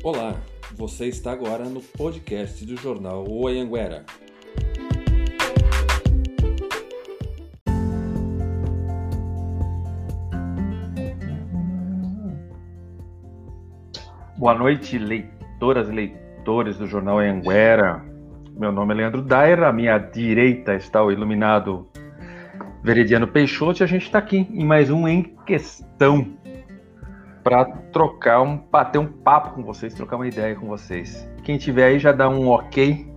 Olá, você está agora no podcast do jornal O Anhanguera. Boa noite, leitoras e leitores do jornal Anhanguera. Meu nome é Leandro Dair, à minha direita está o iluminado Veridiano Peixoto e a gente está aqui em mais um Em Questão para trocar um, bater um papo com vocês, trocar uma ideia com vocês. Quem tiver aí já dá um ok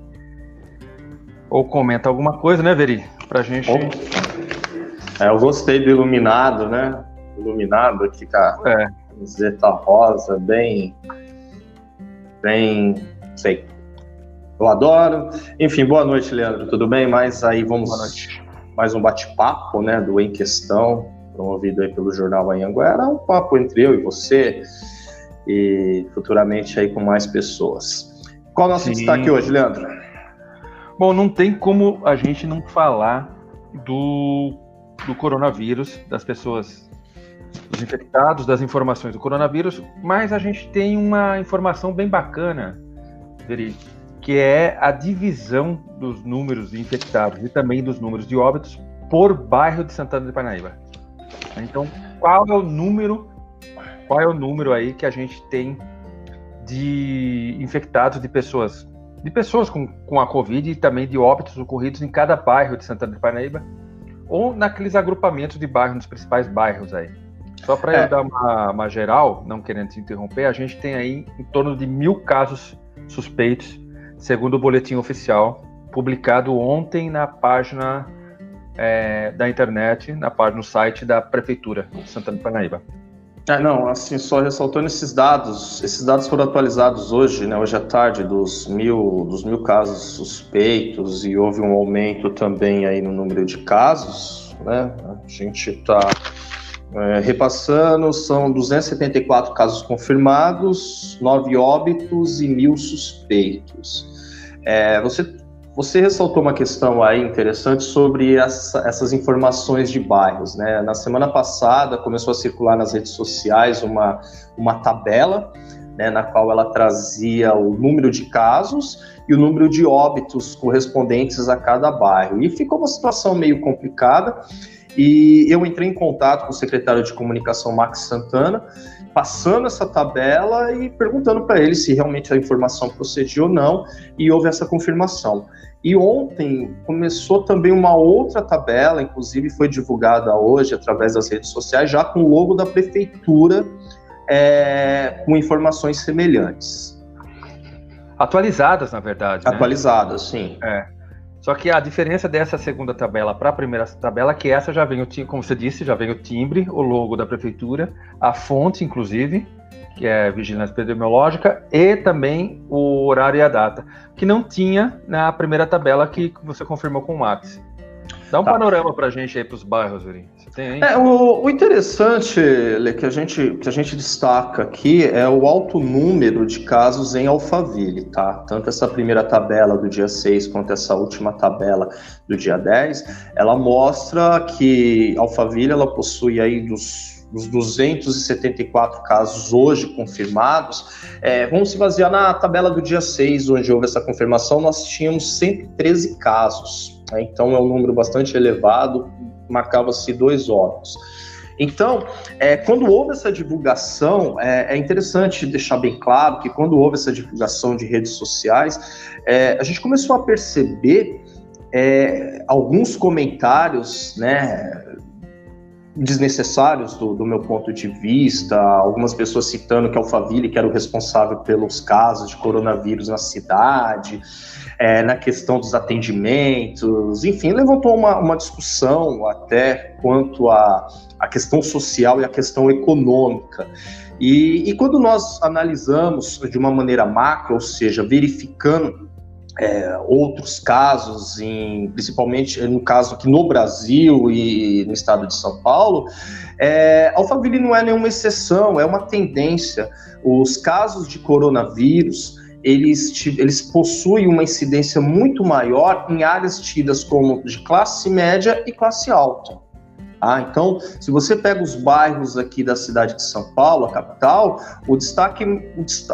ou comenta alguma coisa, né, Veri? Pra gente. É, eu gostei do iluminado, né? Iluminado aqui com a é. camiseta rosa, bem. Bem. sei. Eu adoro. Enfim, boa noite, Leandro. Tudo bem? Mas aí vamos. Mais um bate-papo, né, do Em Questão, promovido aí pelo Jornal Anhanguera, um papo entre eu e você e futuramente aí com mais pessoas. Qual o nosso Sim. destaque hoje, Leandro? Bom, não tem como a gente não falar do, do coronavírus, das pessoas, dos infectados, das informações do coronavírus, mas a gente tem uma informação bem bacana, Veri, que é a divisão dos números de infectados e também dos números de óbitos por bairro de Santana de Parnaíba. Então, qual é o número, qual é o número aí que a gente tem de infectados de pessoas, de pessoas com, com a Covid e também de óbitos ocorridos em cada bairro de Santana de Parnaíba ou naqueles agrupamentos de bairros, nos principais bairros aí. Só para é. eu dar uma, uma geral, não querendo te interromper, a gente tem aí em torno de mil casos suspeitos segundo o boletim oficial publicado ontem na página é, da internet, na página no site da prefeitura de Santana de Parnaíba. É, não, assim, só ressaltando esses dados, esses dados foram atualizados hoje, né, hoje à tarde, dos mil, dos mil casos suspeitos e houve um aumento também aí no número de casos, né, a gente está é, repassando, são 274 casos confirmados, 9 óbitos e mil suspeitos. É, você, você ressaltou uma questão aí interessante sobre essa, essas informações de bairros. Né? Na semana passada começou a circular nas redes sociais uma, uma tabela né, na qual ela trazia o número de casos e o número de óbitos correspondentes a cada bairro. E ficou uma situação meio complicada. E eu entrei em contato com o secretário de comunicação Max Santana passando essa tabela e perguntando para ele se realmente a informação procedia ou não, e houve essa confirmação. E ontem começou também uma outra tabela, inclusive foi divulgada hoje através das redes sociais, já com o logo da prefeitura, é, com informações semelhantes. Atualizadas, na verdade. Né? Atualizadas, sim. É. Só que a diferença dessa segunda tabela para a primeira tabela é que essa já vem, o, como você disse, já vem o timbre, o logo da prefeitura, a fonte, inclusive, que é vigilância epidemiológica, e também o horário e a data, que não tinha na primeira tabela que você confirmou com o Max. Dá um tá. panorama para a gente aí para os bairros, Yuri. É, o, o, interessante Lê, que, a gente, que a gente destaca aqui é o alto número de casos em Alphaville, tá? Tanto essa primeira tabela do dia 6 quanto essa última tabela do dia 10, ela mostra que Alphaville ela possui aí dos dos 274 casos hoje confirmados, é, vamos se basear na tabela do dia 6, onde houve essa confirmação, nós tínhamos 113 casos. Né? Então é um número bastante elevado, marcava-se dois óbitos. Então, é, quando houve essa divulgação, é, é, interessante deixar bem claro que quando houve essa divulgação de redes sociais, é, a gente começou a perceber é, alguns comentários, né, desnecessários do, do, meu ponto de vista, algumas pessoas citando que Alphaville que era o responsável pelos casos de coronavírus na cidade, é, na questão dos atendimentos, enfim, levantou uma, uma discussão até quanto à a, a questão social e a questão econômica. E, e, quando nós analisamos de uma maneira macro, ou seja, verificando é, outros casos, em, principalmente no caso aqui no Brasil e no estado de São Paulo, é, Alphaville não é nenhuma exceção, é uma tendência. Os casos de coronavírus eles, eles possuem uma incidência muito maior em áreas tidas como de classe média e classe alta. Ah, então, se você pega os bairros aqui da cidade de São Paulo, a capital, o destaque,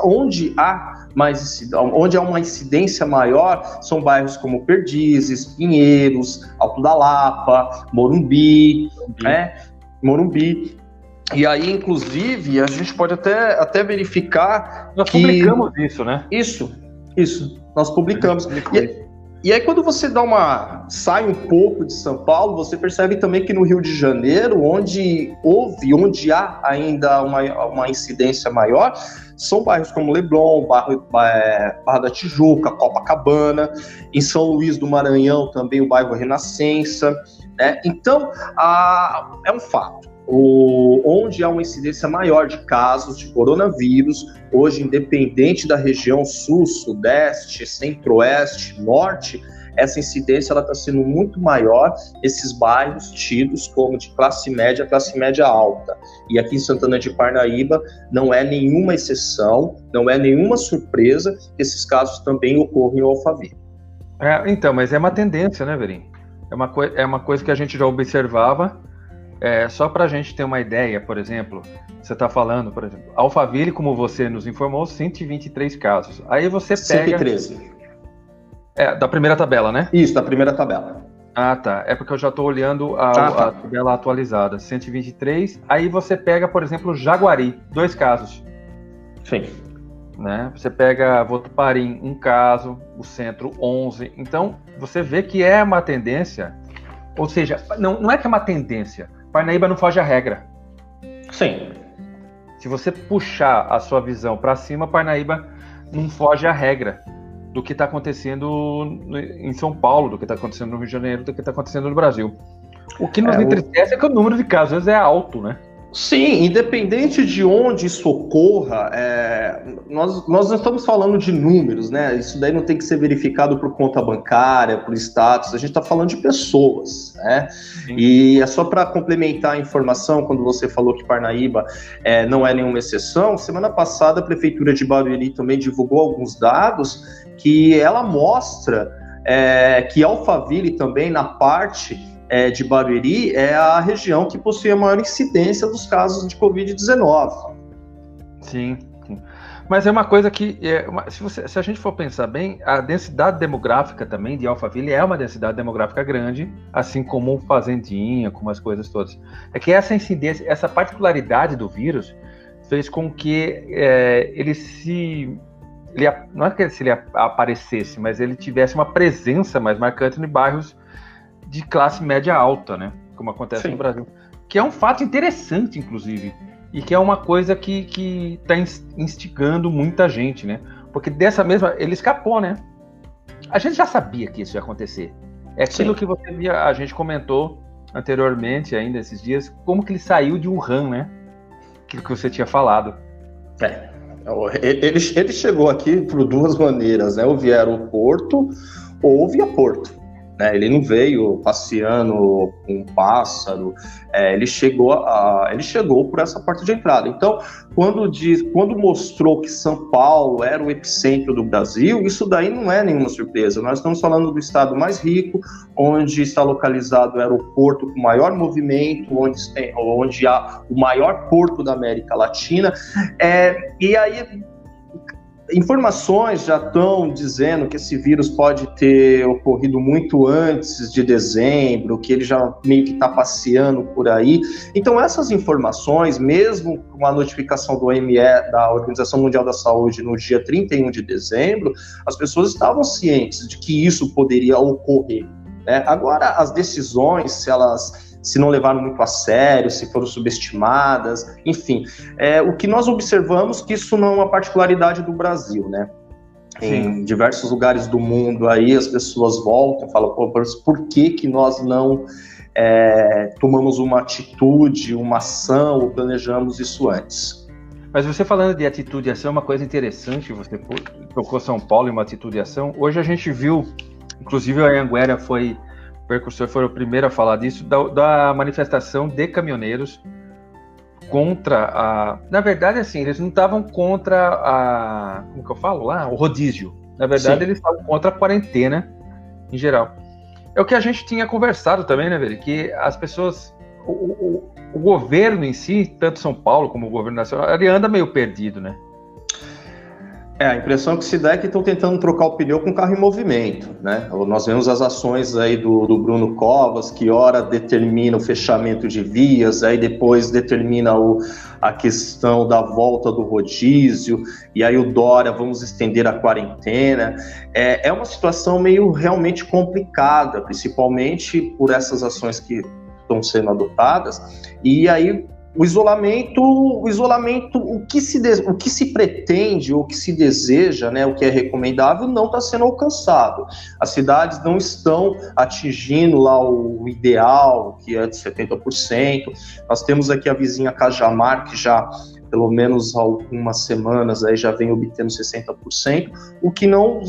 onde há mais onde há uma incidência maior são bairros como Perdizes, Pinheiros, Alto da Lapa, Morumbi, Morumbi. Né? Morumbi. E aí, inclusive, a gente pode até, até verificar. Nós que... publicamos isso, né? Isso, isso. Nós publicamos. E, e aí, quando você dá uma. sai um pouco de São Paulo, você percebe também que no Rio de Janeiro, onde houve, onde há ainda uma, uma incidência maior, são bairros como Leblon, bairro, é, Barra da Tijuca, Copacabana, em São Luís do Maranhão também o bairro Renascença. Né? Então, a, é um fato o, onde há uma incidência maior de casos de coronavírus, hoje, independente da região sul, sudeste, centro-oeste, norte, essa incidência está sendo muito maior esses bairros tidos como de classe média, classe média alta. E aqui em Santana de Parnaíba não é nenhuma exceção, não é nenhuma surpresa que esses casos também ocorram em Alphaville. É, então, mas é uma tendência, né, Verim? É uma, é uma coisa que a gente já observava é, só para a gente ter uma ideia, por exemplo, você está falando, por exemplo, Alphaville, como você nos informou, 123 casos. Aí você pega. 113. É, da primeira tabela, né? Isso, da primeira tabela. Ah, tá. É porque eu já estou olhando a, ah, tá. a, tabela atualizada. 123. Aí você pega, por exemplo, Jaguari, dois casos. Sim. Né? Você pega Votuparim, um caso, o centro, 11. Então, você vê que é uma tendência. Ou seja, não, não é que é uma tendência Parnaíba não foge à regra. Sim. Se você puxar a sua visão para cima, Parnaíba não foge à regra do que está acontecendo em São Paulo, do que está acontecendo no Rio de Janeiro, do que está acontecendo no Brasil. O que nos é, entristece o... é que o número de casos é alto, né? Sim, independente de onde isso ocorra, é, nós, nós não estamos falando de números, né? Isso daí não tem que ser verificado por conta bancária, por status, a gente está falando de pessoas, né? Sim. E é só para complementar a informação, quando você falou que Parnaíba é, não é nenhuma exceção, semana passada a Prefeitura de Barueri também divulgou alguns dados que ela mostra é, que Alphaville também, na parte é, de Barueri é a região que possui a maior incidência dos casos de Covid-19. Sim, sim, Mas é uma coisa que, é uma, se, você, se, a gente for pensar bem, a densidade demográfica também de Alphaville é uma densidade demográfica grande, assim como Fazendinha, como as coisas todas. É que essa incidência, essa particularidade do vírus fez com que é, ele se ele, não é que ele aparecesse, mas ele tivesse uma presença mais marcante em bairros de classe média alta, né? Como acontece Sim. no Brasil. Que é um fato interessante, inclusive. E que é uma coisa que está instigando muita gente, né? Porque dessa mesma. Ele escapou, né? A gente já sabia que isso ia acontecer. É aquilo Sim. que você via, a gente comentou anteriormente, ainda esses dias, como que ele saiu de Wuhan, né? Aquilo que você tinha falado. É. Ele, ele chegou aqui por duas maneiras, né? Ou via aeroporto ou via porto. Né? Ele não veio passeando com um pássaro, é, ele, chegou a, ele chegou por essa porta de entrada. Então, quando, diz, quando mostrou que São Paulo era o epicentro do Brasil, isso daí não é nenhuma surpresa. Nós estamos falando do estado mais rico, onde está localizado o aeroporto com maior movimento, onde, tem, onde há o maior porto da América Latina. É, e aí informações já estão dizendo que esse vírus pode ter ocorrido muito antes de dezembro, que ele já meio que está passeando por aí. Então, essas informações, mesmo com a notificação do OME, da Organização Mundial da Saúde, no dia 31 de dezembro, as pessoas estavam cientes de que isso poderia ocorrer. Né? Agora, as decisões, se elas se não levaram muito a sério, se foram subestimadas, enfim. É, o que nós observamos que isso não é uma particularidade do Brasil, né? Em diversos lugares do mundo aí as pessoas voltam e falam, Pô, por que, que nós não é, tomamos uma atitude, uma ação ou planejamos isso antes? Mas você falando de atitude e ação, uma coisa interessante, você tocou São Paulo em uma atitude e ação. Hoje a gente viu, inclusive a Anguera foi Percursor foi o primeiro a falar disso, da, da, manifestação de caminhoneiros contra a. Na verdade, assim, eles não estavam contra a. Como que eu falo lá? O rodízio. Na verdade, Sim. eles estavam contra a quarentena em geral. É o que a gente tinha conversado também, né, velho? Que as pessoas. o, o, o, governo em si, tanto São Paulo como o governo nacional, ele anda meio perdido, né? É, a impressão que se dá é que estão tentando trocar o pneu com o carro em movimento, né? Nós vemos as ações aí do, do, Bruno Covas, que ora determina o fechamento de vias, aí depois determina o, a questão da volta do rodízio, e aí o Dória, vamos estender a quarentena. É, é uma situação meio realmente complicada, principalmente por essas ações que estão sendo adotadas, e aí o isolamento, o isolamento, o que se, o que se pretende, o que se deseja, né, o que é recomendável, não está sendo alcançado. As cidades não estão atingindo lá o ideal, que é de 70%. Nós temos aqui a vizinha Cajamar, que já pelo menos algumas semanas aí já vem obtendo 60%, o que não,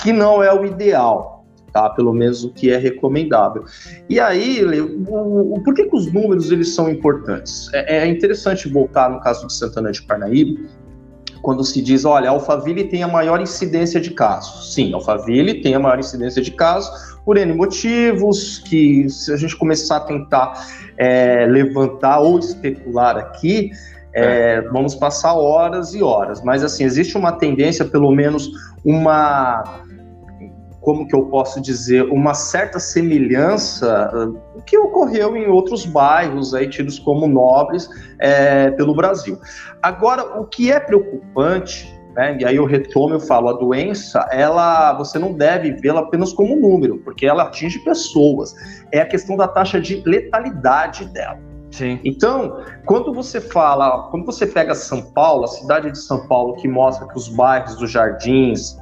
que não é o ideal tá? Pelo menos o que é recomendável. E aí, o, o, por que, que os números eles são importantes? É, é interessante voltar no caso de Santana de Parnaíba, quando se diz, olha, Alphaville tem a maior incidência de casos. Sim, Alphaville tem a maior incidência de casos por N motivos, que se a gente começar a tentar é, levantar ou especular aqui, é, é. vamos passar horas e horas. Mas, assim, existe uma tendência, pelo menos uma como que eu posso dizer, uma certa semelhança uh, que ocorreu em outros bairros aí tidos como nobres é, pelo Brasil. Agora, o que é preocupante né, e aí eu retomo, eu falo, a doença, ela, você não deve vê-la apenas como um número, porque ela atinge pessoas. É a questão da taxa de letalidade dela. Sim. Então, quando você fala, quando você pega São Paulo, a cidade de São Paulo, que mostra que os bairros dos Jardins,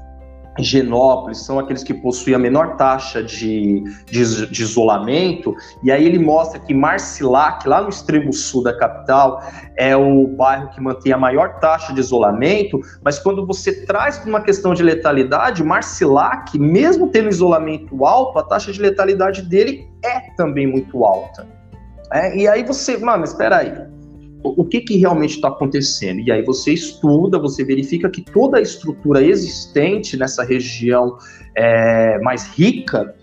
Genópolis são aqueles que possuem a menor taxa de, de, de, isolamento, e aí ele mostra que Marcilac, lá no extremo sul da capital, é o bairro que mantém a maior taxa de isolamento, mas quando você traz para uma questão de letalidade, Marcilac, mesmo tendo isolamento alto, a taxa de letalidade dele é também muito alta. É, e aí você, mano, espera aí, o que, que realmente está acontecendo. E aí você estuda, você verifica que toda a estrutura existente nessa região é, mais rica,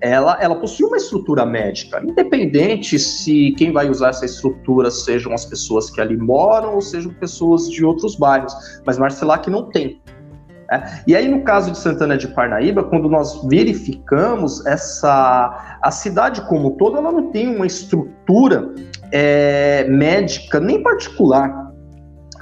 ela, ela possui uma estrutura médica, independente se quem vai usar essa estrutura sejam as pessoas que ali moram ou sejam pessoas de outros bairros, mas Marcelac não tem. É. E aí, no caso de Santana de Parnaíba, quando nós verificamos essa. A cidade como todo, ela não tem uma estrutura é, médica, nem particular.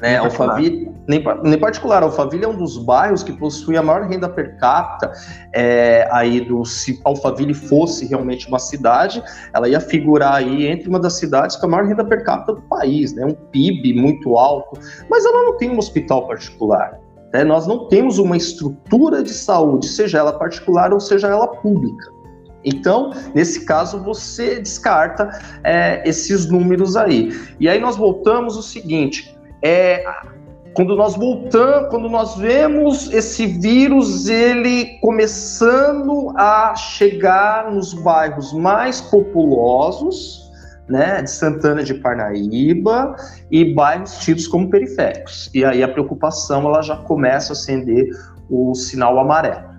Né? Alphaville, nem, nem particular. Alphaville é um dos bairros que possui a maior renda per capita. É, aí do, se Alphaville fosse realmente uma cidade, ela ia figurar aí entre uma das cidades com a maior renda per capita do país, né? um PIB muito alto. Mas ela não tem um hospital particular. Né? Nós não temos uma estrutura de saúde, seja ela particular ou seja ela pública. Então, nesse caso, você descarta é, esses números aí. E aí nós voltamos o seguinte: é, quando nós voltamos, quando nós vemos esse vírus ele começando a chegar nos bairros mais populosos, né, de Santana de Parnaíba e bairros tidos como periféricos. E aí a preocupação ela já começa a acender o sinal amarelo.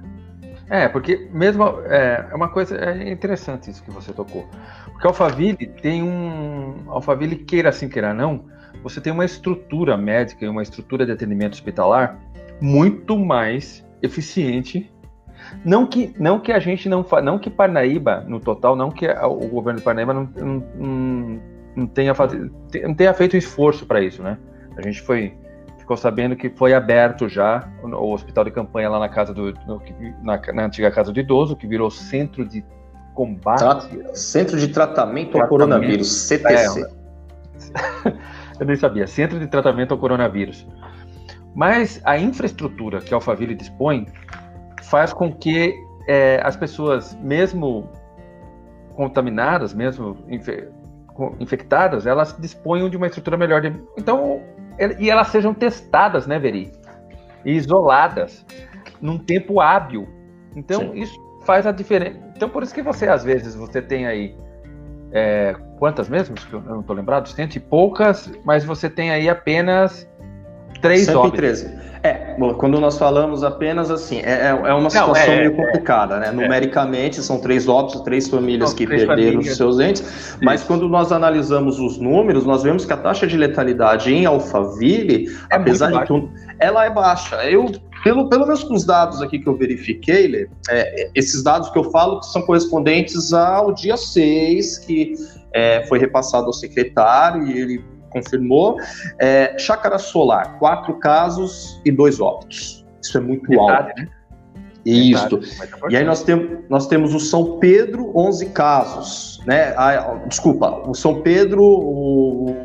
É, porque mesmo é, é uma coisa é interessante isso que você tocou. Porque Alphaville tem um Alphaville queira assim queira não, você tem uma estrutura médica e uma estrutura de atendimento hospitalar muito mais eficiente. Não que não que a gente não não que Parnaíba no total, não que o governo de Parnaíba não, não, não tenha não tenha feito esforço para isso, né? A gente foi ficou sabendo que foi aberto já o hospital de campanha lá na casa do no, na, na, antiga casa do idoso, que virou centro de combate. Centro de tratamento, tratamento. ao coronavírus, CTC. É, eu nem sabia, Centro de Tratamento ao Coronavírus. Mas a infraestrutura que a Alphaville dispõe faz com que é, as pessoas, mesmo contaminadas, mesmo infectadas, elas disponham de uma estrutura melhor. De... Então, e elas sejam testadas, né, Veri? E isoladas num tempo hábil. Então, Sim. isso faz a diferença. Então, por isso que você, às vezes, você tem aí é, quantas mesmo? Eu não estou lembrado, cento e poucas, mas você tem aí apenas três 113. óbitos. É, quando nós falamos apenas assim, é, é, é uma situação Não, é, meio é. complicada, né? Numericamente, são três óbitos, três famílias que três perderam famílias. os seus entes, mas Isso. quando nós analisamos os números, nós vemos que a taxa de letalidade em Alphaville, é apesar de tudo, ela é baixa. Eu, pelo, pelo menos com os dados aqui que eu verifiquei, Lê, é, esses dados que eu falo que são correspondentes ao dia 6, que é, foi repassado ao secretário e ele confirmou. É, chácara Solar, quatro casos e dois óbitos. Isso é muito Metade, alto. Né? Isso. É e aí nós, tem, nós temos o São Pedro, 11 casos. Né? Ah, desculpa, o São Pedro,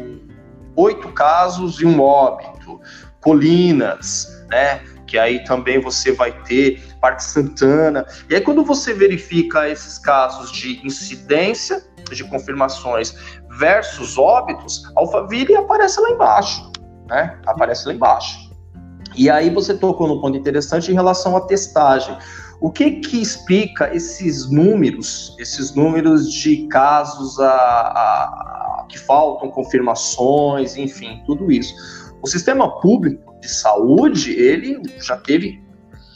oito casos e um óbito. Colinas, né? que aí também você vai ter Parque Santana. E aí, quando você verifica esses casos de incidência de confirmações versus óbitos, Alphaville aparece lá embaixo, né? Aparece lá embaixo. E aí você tocou no ponto interessante em relação à testagem. O que que explica esses números, esses números de casos a, a, que faltam confirmações, enfim, tudo isso? O sistema público de saúde, ele já teve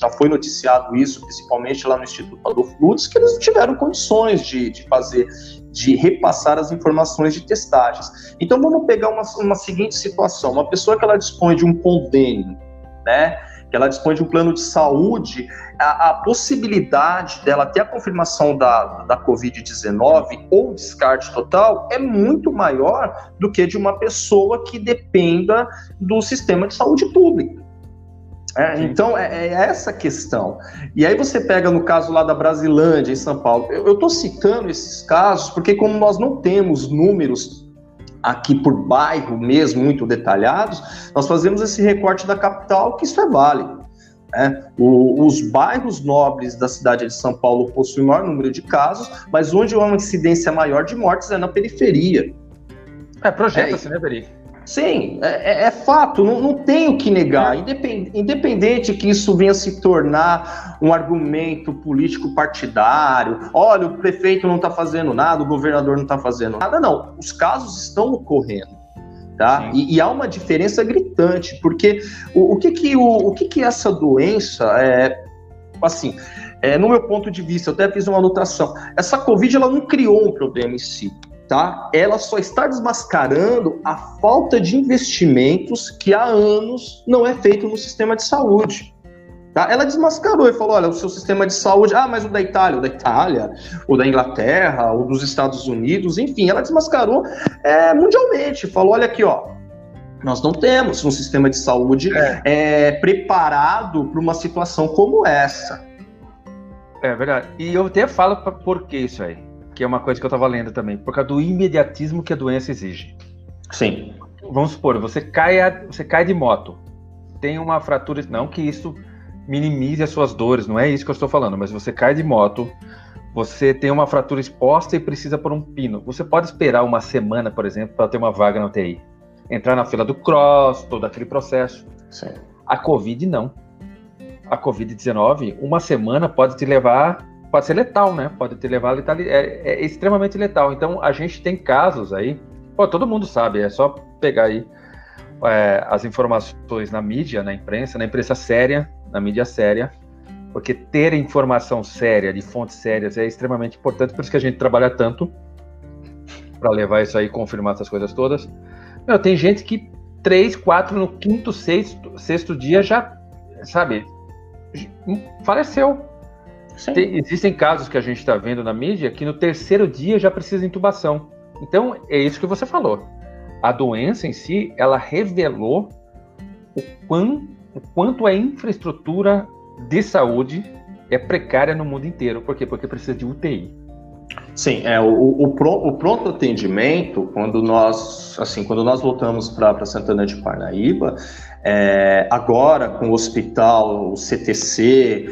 já foi noticiado isso, principalmente lá no Instituto Adolfo Lutz, que eles não tiveram condições de, de fazer, de repassar as informações de testagens. Então vamos pegar uma, uma seguinte situação: uma pessoa que ela dispõe de um convênio, né? Que ela dispõe de um plano de saúde, a, a possibilidade dela ter a confirmação da, da Covid-19 ou descarte total é muito maior do que de uma pessoa que dependa do sistema de saúde pública. É, então, é, é, essa questão. E aí você pega no caso lá da Brasilândia, em São Paulo. Eu estou citando esses casos porque, como nós não temos números aqui por bairro mesmo, muito detalhados, nós fazemos esse recorte da capital, que isso é válido. Né? O, os bairros nobres da cidade de São Paulo possuem maior número de casos, mas onde há uma incidência maior de mortes é na periferia. É, projeta-se, é, né, Beri? Sim, é, é, é fato, não, não tenho que negar. Independente, independente que isso venha se tornar um argumento político partidário, olha, o prefeito não está fazendo nada, o governador não está fazendo nada, não. Os casos estão ocorrendo. Tá? E, e, há uma diferença gritante, porque o, o que, que, o, o que, que essa doença é. Assim, é, no meu ponto de vista, eu até fiz uma anotação. Essa Covid ela não criou um problema em si tá? Ela só está desmascarando a falta de investimentos que há anos não é feito no sistema de saúde. Tá? Ela desmascarou e falou: olha, o seu sistema de saúde, ah, mas o da Itália, o da Itália, o da Inglaterra, o dos Estados Unidos, enfim, ela desmascarou é, mundialmente. Falou: olha aqui, ó, nós não temos um sistema de saúde é. É, preparado para uma situação como essa. É verdade. E eu até falo por que isso aí que é uma coisa que eu estava lendo também, por causa do imediatismo que a doença exige. Sim. Vamos supor, você cai, você cai de moto, tem uma fratura, não que isso minimize as suas dores, não é isso que eu estou falando, mas você cai de moto, você tem uma fratura exposta e precisa por um pino. Você pode esperar uma semana, por exemplo, para ter uma vaga na UTI. Entrar na fila do cross, todo aquele processo. Sim. A Covid não. A Covid-19, uma semana pode te levar pode ser letal, né? Pode ter levado letal, é, é, extremamente letal. Então a gente tem casos aí, pô, todo mundo sabe, é só pegar aí é, as informações na mídia, na imprensa, na imprensa séria, na mídia séria, porque ter informação séria, de fontes sérias, é extremamente importante, por isso que a gente trabalha tanto para levar isso aí, confirmar essas coisas todas. Meu, tem gente que três, quatro, no quinto, sexto, sexto dia já, sabe, faleceu tem, existem casos que a gente está vendo na mídia que no terceiro dia já precisa de intubação. Então, é isso que você falou. A doença em si, ela revelou o, quão, o quanto a infraestrutura de saúde é precária no mundo inteiro. Por quê? Porque precisa de UTI. Sim, é o, o, o pronto atendimento, quando nós, assim, quando nós voltamos para Santana de Parnaíba, é, agora com o hospital, o CTC,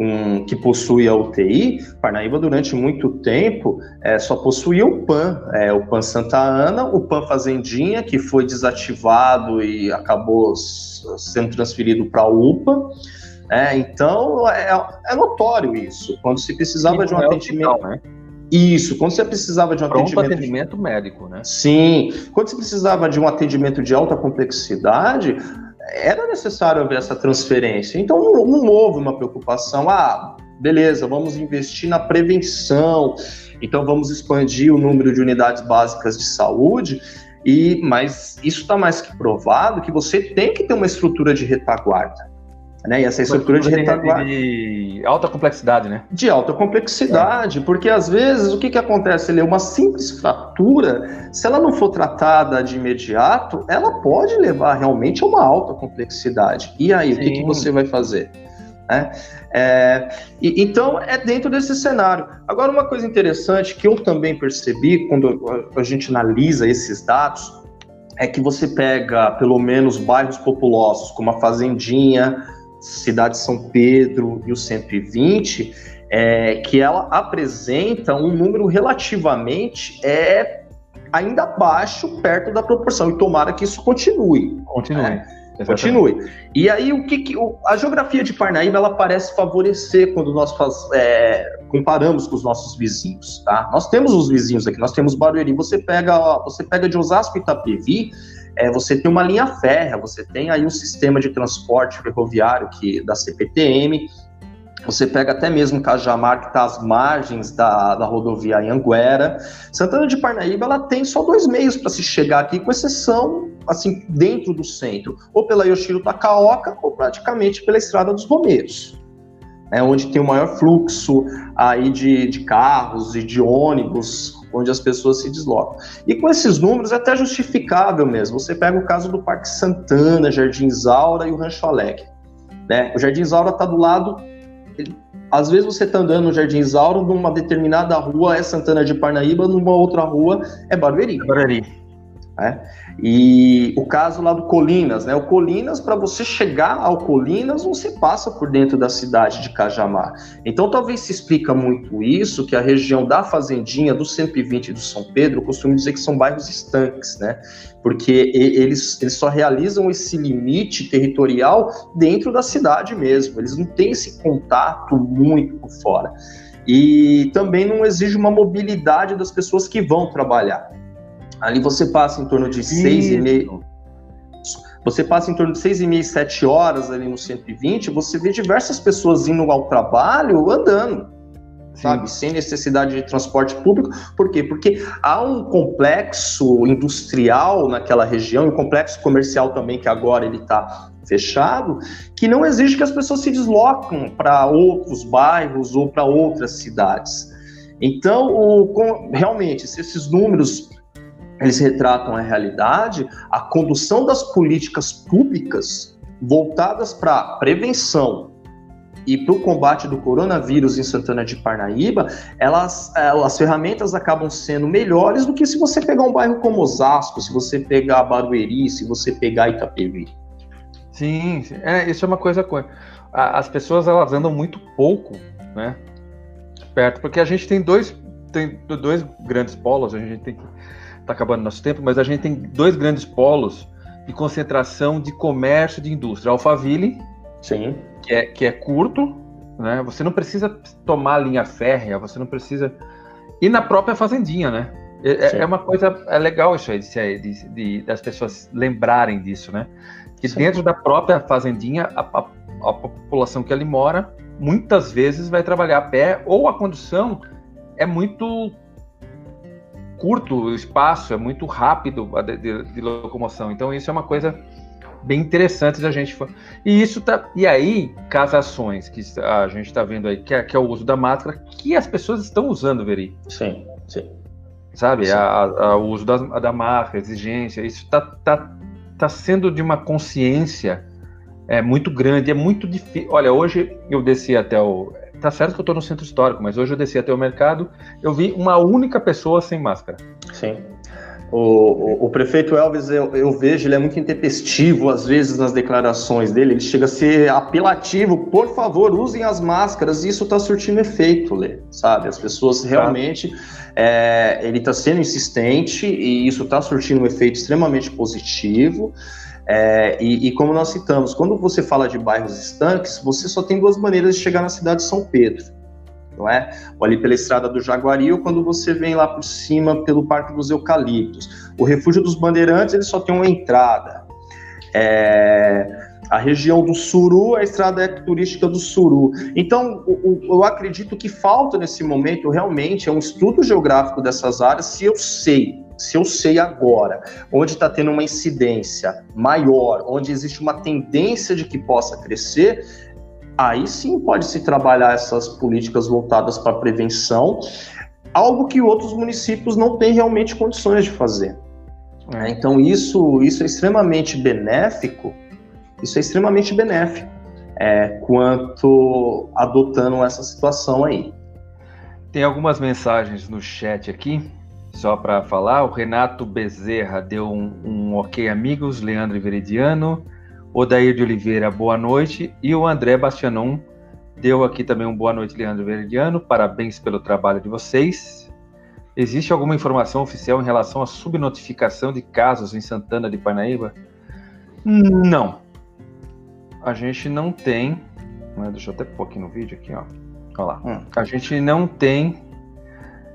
um, que possui a UTI, Parnaíba durante muito tempo é, só possuía o PAN, é, o PAN Santa Ana, o PAN Fazendinha, que foi desativado e acabou sendo transferido para a UPA. É, então é, é, notório isso. Quando se precisava de um é atendimento. Hospital, né? Isso, quando você precisava de um Pronto atendimento... atendimento médico, né? Sim, quando você precisava de um atendimento de alta complexidade, era necessário haver essa transferência. Então não, não houve uma preocupação. Ah, beleza, vamos investir na prevenção. Então vamos expandir o número de unidades básicas de saúde. E mas isso está mais que provado que você tem que ter uma estrutura de retaguarda. Né? E essa estrutura de retaguarda. De alta complexidade, né? De alta complexidade, é. porque às vezes o que, que acontece ali? Uma simples fratura, se ela não for tratada de imediato, ela pode levar realmente a uma alta complexidade. E aí, Sim. o que, que você vai fazer? É, é, e, então, é dentro desse cenário. Agora, uma coisa interessante que eu também percebi quando a gente analisa esses dados é que você pega, pelo menos, bairros populosos, como a Fazendinha, Cidade de São Pedro e o 120, é, que ela apresenta um número relativamente é, ainda baixo, perto da proporção. E tomara que isso continue. Continue. É, continue. E aí, o que, que o, a geografia de Parnaíba ela parece favorecer quando nós faz, é, comparamos com os nossos vizinhos, tá? Nós temos os vizinhos aqui, nós temos Barueri. Você pega, você pega de Osasco e Itapevi, é, você tem uma linha férrea, você tem aí um sistema de transporte ferroviário que da CPTM, você pega até mesmo Cajamar, que está às margens da, da rodovia Anguera. Santana de Parnaíba ela tem só dois meios para se chegar aqui, com exceção, assim, dentro do centro, ou pela Yoshiro Takaoka, ou praticamente pela Estrada dos Romeiros. É onde tem o maior fluxo aí de, de carros e de ônibus onde as pessoas se deslocam. E com esses números é até justificável mesmo. Você pega o caso do Parque Santana, Jardim Isaura e o Rancho Alegre. Né? O Jardim Isaura está do lado. Ele, às vezes você está andando no Jardim Isaura, numa determinada rua é Santana de Parnaíba, numa outra rua é Barueri. É Barueri. Né? E o caso lá do Colinas, né? O Colinas, para você chegar ao Colinas, você passa por dentro da cidade de Cajamar. Então, talvez se explica muito isso, que a região da Fazendinha, do 120 e do São Pedro, eu costumo dizer que são bairros estanques, né? Porque eles, eles só realizam esse limite territorial dentro da cidade mesmo. Eles não têm esse contato muito por fora. E também não exige uma mobilidade das pessoas que vão trabalhar. Ali você passa em torno de seis e meio. Você passa em torno de seis e meia, sete horas ali no 120, você vê diversas pessoas indo ao trabalho andando, Sim. sabe? Sem necessidade de transporte público. Por quê? Porque há um complexo industrial naquela região, e um complexo comercial também, que agora ele está fechado, que não exige que as pessoas se deslocam para outros bairros ou para outras cidades. Então, o, com, realmente, se esses números eles retratam a realidade, a condução das políticas públicas voltadas para prevenção e para o combate do coronavírus em Santana de Parnaíba, elas, elas, as ferramentas acabam sendo melhores do que se você pegar um bairro como Osasco, se você pegar Barueri, se você pegar Itapevi. Sim, é, isso é uma coisa. As pessoas elas andam muito pouco, né? Perto, porque a gente tem dois, tem dois grandes polos, a gente tem que está acabando nosso tempo, mas a gente tem dois grandes polos de concentração de comércio de indústria. Alphaville, Sim. Que, é, que é curto, né? Você não precisa tomar linha férrea, você não precisa. E na própria fazendinha, né? É, é uma coisa é legal isso aí, de, de, de, das pessoas lembrarem disso, né? Que Sim. dentro da própria fazendinha, a, a, a população que ali mora muitas vezes vai trabalhar a pé ou a condução é muito curto o espaço, é muito rápido de, de, de, locomoção. Então isso é uma coisa bem interessante da gente. E isso tá. E aí, casações que a gente está vendo aí, que é, que é, o uso da máscara, que as pessoas estão usando, Veri. Sim, sim. Sabe? Sim. A, a, o uso da, da máscara, exigência, isso está tá, tá sendo de uma consciência é, muito grande, é muito difícil. Olha, hoje eu desci até o. Tá certo que eu tô no centro histórico, mas hoje eu desci até o mercado, eu vi uma única pessoa sem máscara. Sim. O, o, o, prefeito Elvis, eu, eu, vejo, ele é muito intempestivo, às vezes, nas declarações dele. Ele chega a ser apelativo. Por favor, usem as máscaras. Isso está surtindo efeito, Lê, sabe? As pessoas realmente. É, ele está sendo insistente e isso está surtindo um efeito extremamente positivo. É, e, e, como nós citamos, quando você fala de bairros estanques, você só tem duas maneiras de chegar na cidade de São Pedro, não é? Ou ali pela estrada do Jaguari, ou quando você vem lá por cima pelo Parque dos Eucaliptos. O Refúgio dos Bandeirantes, ele só tem uma entrada. É, a região do Suru, a estrada turística do Suru. Então, o, o, eu acredito que falta nesse momento realmente é um estudo geográfico dessas áreas, se eu sei, se eu sei agora, onde está tendo uma incidência maior, onde existe uma tendência de que possa crescer, aí sim pode se trabalhar essas políticas voltadas para prevenção, algo que outros municípios não têm realmente condições de fazer. É. Então isso, isso é extremamente benéfico, isso é extremamente benéfico é, quanto adotando essa situação aí. Tem algumas mensagens no chat aqui, só para falar. O Renato Bezerra deu um, um ok, amigos. Leandro Veridiano. Odair de Oliveira, boa noite. E o André Bastianon deu aqui também um boa noite, Leandro Veridiano. Parabéns pelo trabalho de vocês. Existe alguma informação oficial em relação à subnotificação de casos em Santana de Parnaíba? Não. A gente não tem. Né, deixa eu até pôr aqui no vídeo aqui, ó. Olha lá. Hum. A gente não tem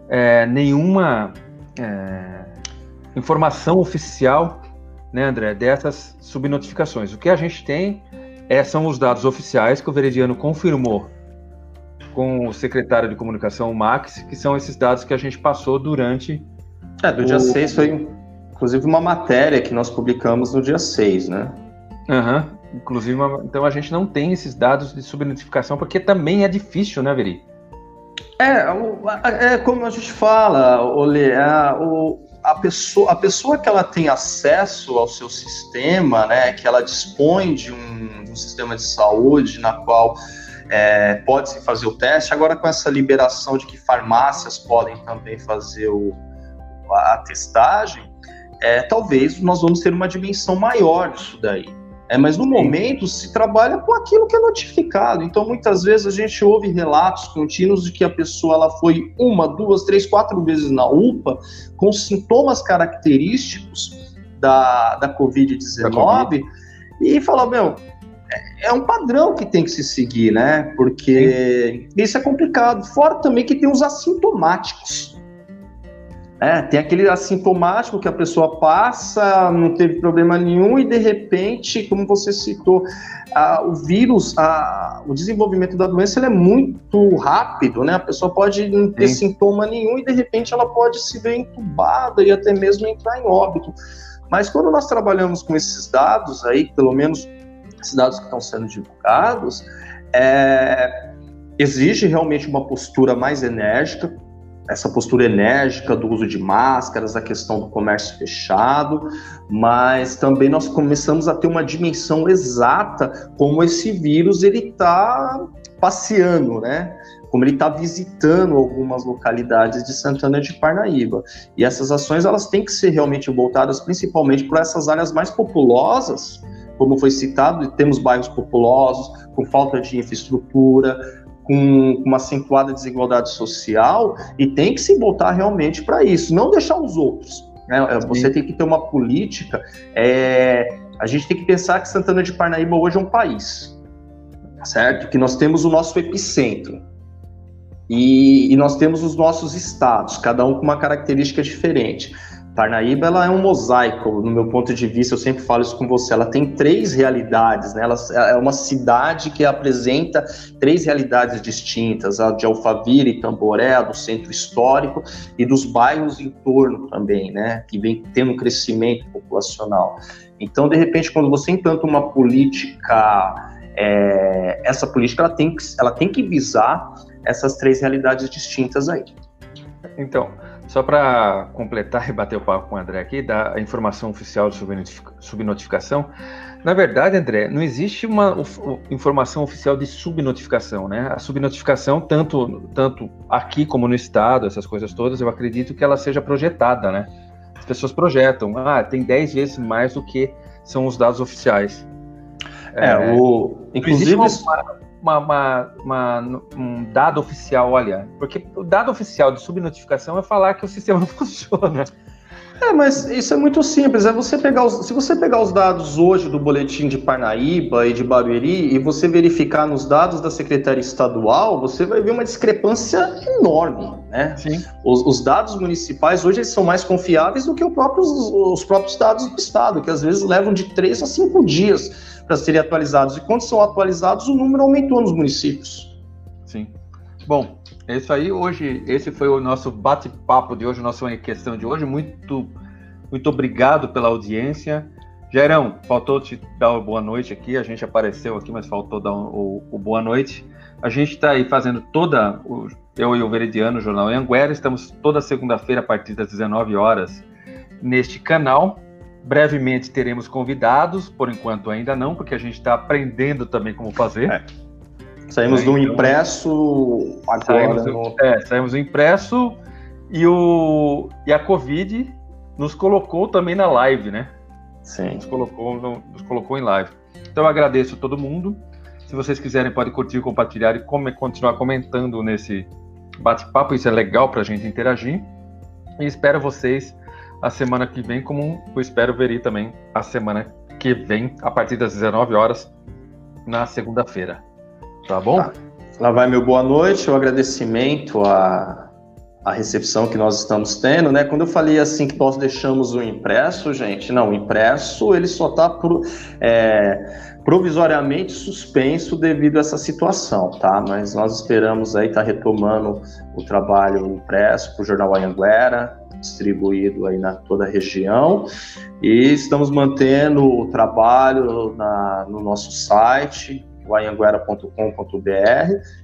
é, nenhuma é, informação oficial né, André, dessas subnotificações. O que a gente tem é, são os dados oficiais que o Verediano confirmou com o secretário de comunicação, o Max, que são esses dados que a gente passou durante. É, do o... dia 6 foi inclusive uma matéria que nós publicamos no dia 6, né? Aham. Uhum. Inclusive, uma... então a gente não tem esses dados de subnotificação, porque também é difícil, né, Veri? É, é como a gente fala, Olê, é, o, a pessoa, a pessoa que ela tem acesso ao seu sistema, né, que ela dispõe de um, de um sistema de saúde na qual é, pode se fazer o teste, agora com essa liberação de que farmácias podem também fazer o, a testagem, é, talvez nós vamos ter uma dimensão maior disso daí. É, mas no momento se trabalha com aquilo que é notificado. Então, muitas vezes a gente ouve relatos contínuos de que a pessoa ela foi uma, duas, três, quatro vezes na UPA com sintomas característicos da, da Covid-19 COVID. e fala, meu, é, é um padrão que tem que se seguir, né? Porque Sim. isso é complicado. Fora também que tem os assintomáticos. É, tem aquele assintomático que a pessoa passa, não teve problema nenhum, e de repente, como você citou, a, o vírus, a, o desenvolvimento da doença é muito rápido, né? A pessoa pode não ter Sim. sintoma nenhum e de repente ela pode se ver entubada e até mesmo entrar em óbito. Mas quando nós trabalhamos com esses dados aí, pelo menos esses dados que estão sendo divulgados, é, exige realmente uma postura mais enérgica, essa postura enérgica do uso de máscaras, a questão do comércio fechado, mas também nós começamos a ter uma dimensão exata como esse vírus ele está passeando, né? Como ele está visitando algumas localidades de Santana de Parnaíba. E essas ações elas têm que ser realmente voltadas principalmente para essas áreas mais populosas, como foi citado, temos bairros populosos com falta de infraestrutura, com uma acentuada desigualdade social e tem que se voltar realmente para isso, não deixar os outros. Né? É, você tem que ter uma política. É, a gente tem que pensar que Santana de Parnaíba hoje é um país, certo? Que nós temos o nosso epicentro. E, e nós temos os nossos estados, cada um com uma característica diferente. Parnaíba ela é um mosaico, no meu ponto de vista, eu sempre falo isso com você. Ela tem três realidades, né? Ela é uma cidade que apresenta três realidades distintas: a de Alphaville e Tamboré, a do centro histórico e dos bairros em torno também, né? Que vem tendo um crescimento populacional. Então, de repente, quando você implanta uma política, é, essa política ela tem, que, ela tem que visar essas três realidades distintas aí. Então, só para completar e bater o papo com o André aqui, da informação oficial de subnotificação. Na verdade, André, não existe uma informação oficial de subnotificação, né? A subnotificação, tanto, tanto aqui como no Estado, essas coisas todas, eu acredito que ela seja projetada, né? As pessoas projetam, ah, tem 10 vezes mais do que são os dados oficiais. É, é o... Inclusive... Uma, uma, uma, uma, um dado oficial, olha, porque o dado oficial de subnotificação é falar que o sistema não funciona. É, mas isso é muito simples. É você pegar os, se você pegar os dados hoje do boletim de Parnaíba e de Barueri e você verificar nos dados da Secretaria Estadual, você vai ver uma discrepância enorme, né? Sim. Os, os dados municipais hoje eles são mais confiáveis do que próprios, os próprios dados do Estado, que às vezes levam de três a cinco dias para serem atualizados. E quando são atualizados, o número aumentou nos municípios. Sim. Bom, é isso aí. Hoje, esse foi o nosso bate-papo de hoje, nossa questão de hoje. Muito, muito obrigado pela audiência. Gerão, faltou te dar uma boa noite aqui. A gente apareceu aqui, mas faltou dar o, o, o boa noite. A gente está aí fazendo toda, o, eu e o Veridiano, o Jornal Anguera, estamos toda segunda-feira a partir das 19 horas neste canal. Brevemente teremos convidados, por enquanto ainda não, porque a gente está aprendendo também como fazer. É. Saímos do então, impresso agora. Saímos, no... é, saímos do impresso e, o, e a Covid nos colocou também na live, né? Sim. Nos colocou, nos colocou em live. Então eu agradeço a todo mundo. Se vocês quiserem, pode curtir, compartilhar e come, continuar comentando nesse bate-papo. Isso é legal para a gente interagir. E espero vocês a semana que vem, como eu espero ver também a semana que vem, a partir das 19 horas, na segunda-feira. Tá bom? Tá. Lá vai meu boa noite, o agradecimento à, à recepção que nós estamos tendo, né? Quando eu falei assim que nós deixamos o impresso, gente, não, o impresso ele só está pro, é, provisoriamente suspenso devido a essa situação, tá? Mas nós esperamos aí estar tá retomando o trabalho impresso para o Jornal Anhanguera, distribuído aí na toda a região e estamos mantendo o trabalho na, no nosso site guayanguera.com.br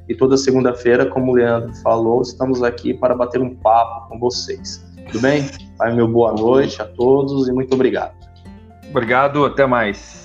e toda segunda-feira, como o Leandro falou, estamos aqui para bater um papo com vocês. Tudo bem? Vai meu boa noite a todos e muito obrigado. Obrigado, até mais.